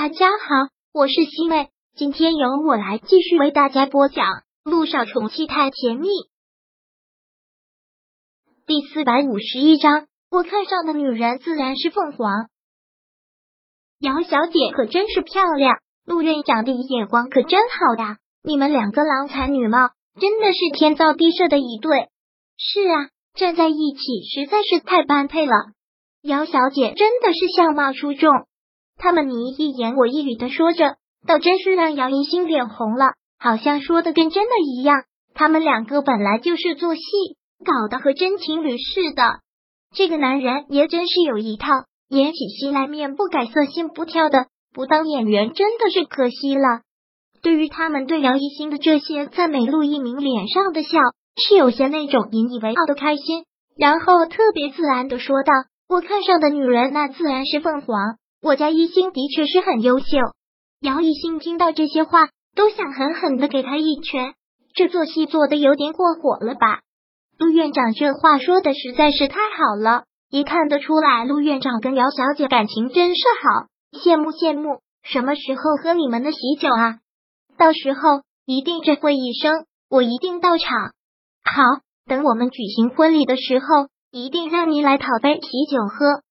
大家好，我是西妹，今天由我来继续为大家播讲《路上宠妻太甜蜜》第四百五十一章。我看上的女人自然是凤凰。姚小姐可真是漂亮，陆院长的眼光可真好呀！你们两个郎才女貌，真的是天造地设的一对。是啊，站在一起实在是太般配了。姚小姐真的是相貌出众。他们你一言我一语的说着，倒真是让姚一心脸红了，好像说的跟真的一样。他们两个本来就是做戏，搞得和真情侣似的。这个男人也真是有一套，演起戏来面不改色心不跳的，不当演员真的是可惜了。对于他们对姚一新的这些赞美，陆一鸣脸上的笑是有些那种引以为傲的开心，然后特别自然的说道：“我看上的女人，那自然是凤凰。”我家一心的确是很优秀。姚一星听到这些话，都想狠狠的给他一拳。这做戏做的有点过火了吧？陆院长这话说的实在是太好了，也看得出来陆院长跟姚小姐感情真是好，羡慕羡慕。什么时候喝你们的喜酒啊？到时候一定这会一声，我一定到场。好，等我们举行婚礼的时候，一定让你来讨杯喜酒喝。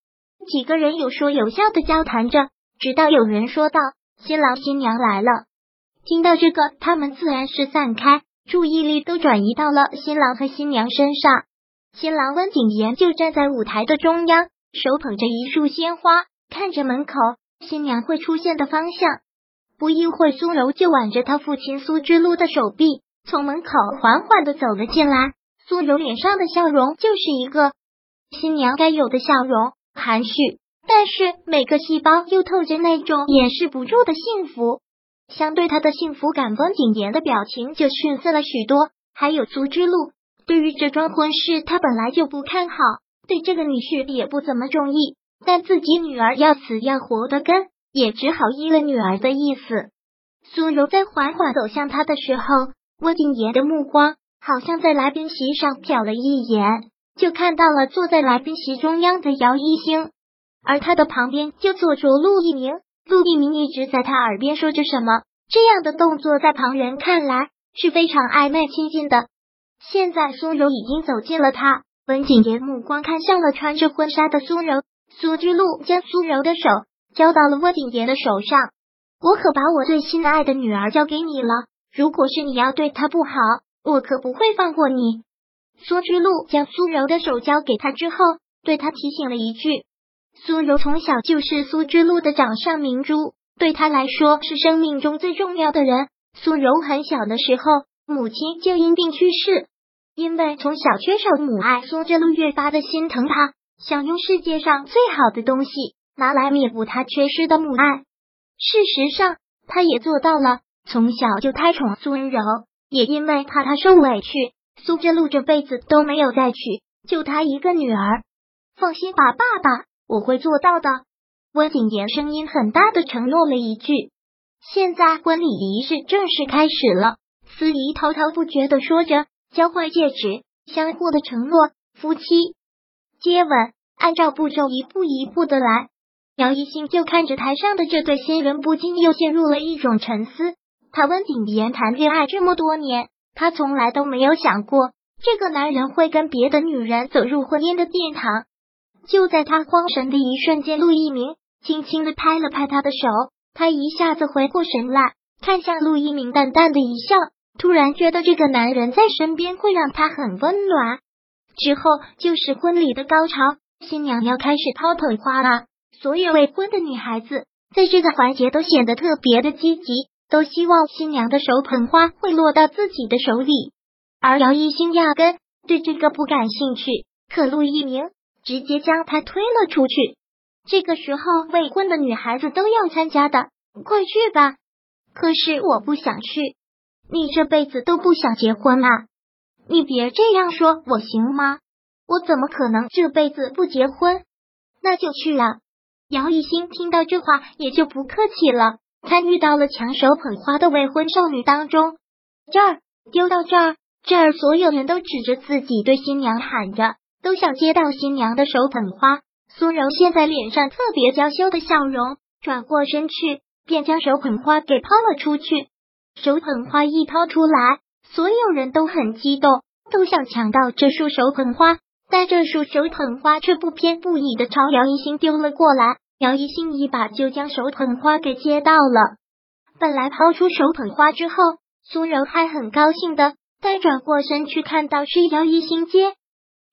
几个人有说有笑的交谈着，直到有人说道：“新郎新娘来了。”听到这个，他们自然是散开，注意力都转移到了新郎和新娘身上。新郎温景言就站在舞台的中央，手捧着一束鲜花，看着门口新娘会出现的方向。不一会苏柔就挽着他父亲苏之路的手臂，从门口缓缓的走了进来。苏柔脸上的笑容就是一个新娘该有的笑容。含蓄，但是每个细胞又透着那种掩饰不住的幸福。相对他的幸福感，温景言的表情就逊色了许多。还有足之路，对于这桩婚事，他本来就不看好，对这个女婿也不怎么中意。但自己女儿要死要活的跟，也只好依了女儿的意思。苏柔在缓缓走向他的时候，温景言的目光好像在来宾席上瞟了一眼。就看到了坐在来宾席中央的姚一星，而他的旁边就坐着陆一鸣。陆一鸣一直在他耳边说着什么，这样的动作在旁人看来是非常暧昧亲近的。现在苏柔已经走近了他，文景言目光看向了穿着婚纱的苏柔。苏之路将苏柔的手交到了温景言的手上，我可把我最心爱的女儿交给你了，如果是你要对她不好，我可不会放过你。苏之路将苏柔的手交给他之后，对他提醒了一句：“苏柔从小就是苏之路的掌上明珠，对他来说是生命中最重要的人。”苏柔很小的时候，母亲就因病去世，因为从小缺少母爱，苏之路越发的心疼他，想用世界上最好的东西拿来弥补他缺失的母爱。事实上，他也做到了，从小就太宠苏柔，也因为怕他受委屈。苏之路这辈子都没有再娶，就她一个女儿。放心吧，爸爸，我会做到的。温景言声音很大的承诺了一句。现在婚礼仪式正式开始了，司仪滔滔不绝的说着，交换戒指，相互的承诺，夫妻接吻，按照步骤一步一步的来。姚一兴就看着台上的这对新人，不禁又陷入了一种沉思。他温景言谈恋爱这么多年。他从来都没有想过，这个男人会跟别的女人走入婚姻的殿堂。就在他慌神的一瞬间，陆一鸣轻轻的拍了拍他的手，他一下子回过神来，看向陆一鸣，淡淡的一笑，突然觉得这个男人在身边会让他很温暖。之后就是婚礼的高潮，新娘要开始掏捧花了。所有未婚的女孩子在这个环节都显得特别的积极。都希望新娘的手捧花会落到自己的手里，而姚一星压根对这个不感兴趣。可陆一鸣直接将他推了出去。这个时候，未婚的女孩子都要参加的，快去吧！可是我不想去。你这辈子都不想结婚啊？你别这样说，我行吗？我怎么可能这辈子不结婚？那就去啊！姚一星听到这话，也就不客气了。参与到了抢手捧花的未婚少女当中，这儿丢到这儿，这儿所有人都指着自己对新娘喊着，都想接到新娘的手捧花。苏柔现在脸上特别娇羞的笑容，转过身去，便将手捧花给抛了出去。手捧花一抛出来，所有人都很激动，都想抢到这束手捧花，但这束手捧花却不偏不倚的朝姚一星丢了过来。姚一星一把就将手捧花给接到了。本来抛出手捧花之后，苏柔还很高兴的，但转过身去看到是姚一星接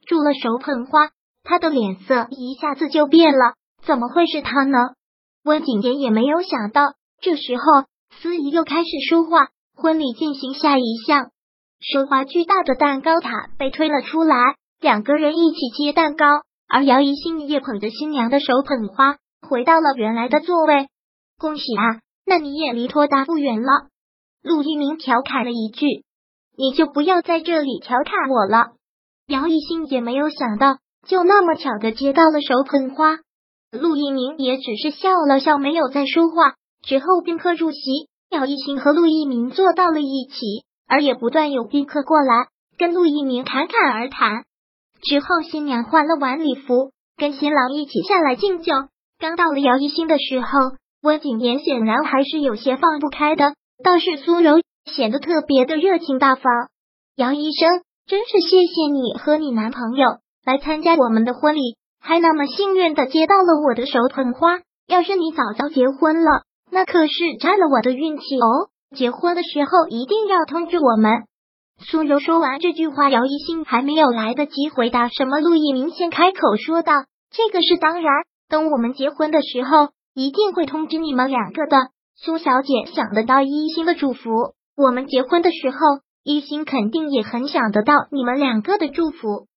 住了手捧花，他的脸色一下子就变了。怎么会是他呢？温景言也没有想到，这时候司仪又开始说话，婚礼进行下一项，奢华巨大的蛋糕塔被推了出来，两个人一起接蛋糕，而姚一星也捧着新娘的手捧花回到了原来的座位。恭喜啊，那你也离脱大不远了。陆一鸣调侃了一句：“你就不要在这里调侃我了。”姚一星也没有想到，就那么巧的接到了手捧花。陆一鸣也只是笑了笑，没有再说话。之后宾客入席，姚一星和陆一鸣坐到了一起，而也不断有宾客过来跟陆一鸣侃侃而谈。之后新娘换了晚礼服，跟新郎一起下来敬酒。刚到了姚一星的时候，温景言显然还是有些放不开的，倒是苏柔显得特别的热情大方。姚医生，真是谢谢你和你男朋友来参加我们的婚礼。还那么幸运的接到了我的手捧花，要是你早早结婚了，那可是摘了我的运气哦。结婚的时候一定要通知我们。苏柔说完这句话，姚一兴还没有来得及回答什么，陆毅明先开口说道：“这个是当然，等我们结婚的时候，一定会通知你们两个的。”苏小姐想得到一心的祝福，我们结婚的时候，一心肯定也很想得到你们两个的祝福。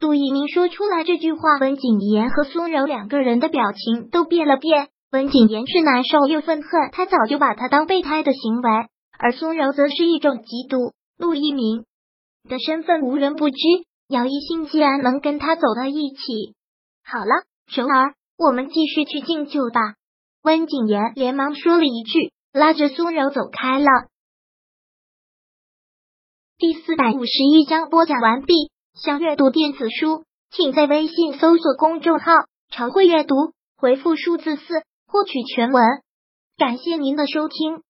杜一鸣说出来这句话，温景言和苏柔两个人的表情都变了变。温景言是难受又愤恨，他早就把他当备胎的行为；而苏柔则是一种嫉妒。陆一鸣的身份无人不知，姚一兴既然能跟他走到一起，好了，熊儿，我们继续去敬酒吧。温景言连忙说了一句，拉着苏柔走开了。第四百五十一章播讲完毕。想阅读电子书，请在微信搜索公众号“常会阅读”，回复数字四获取全文。感谢您的收听。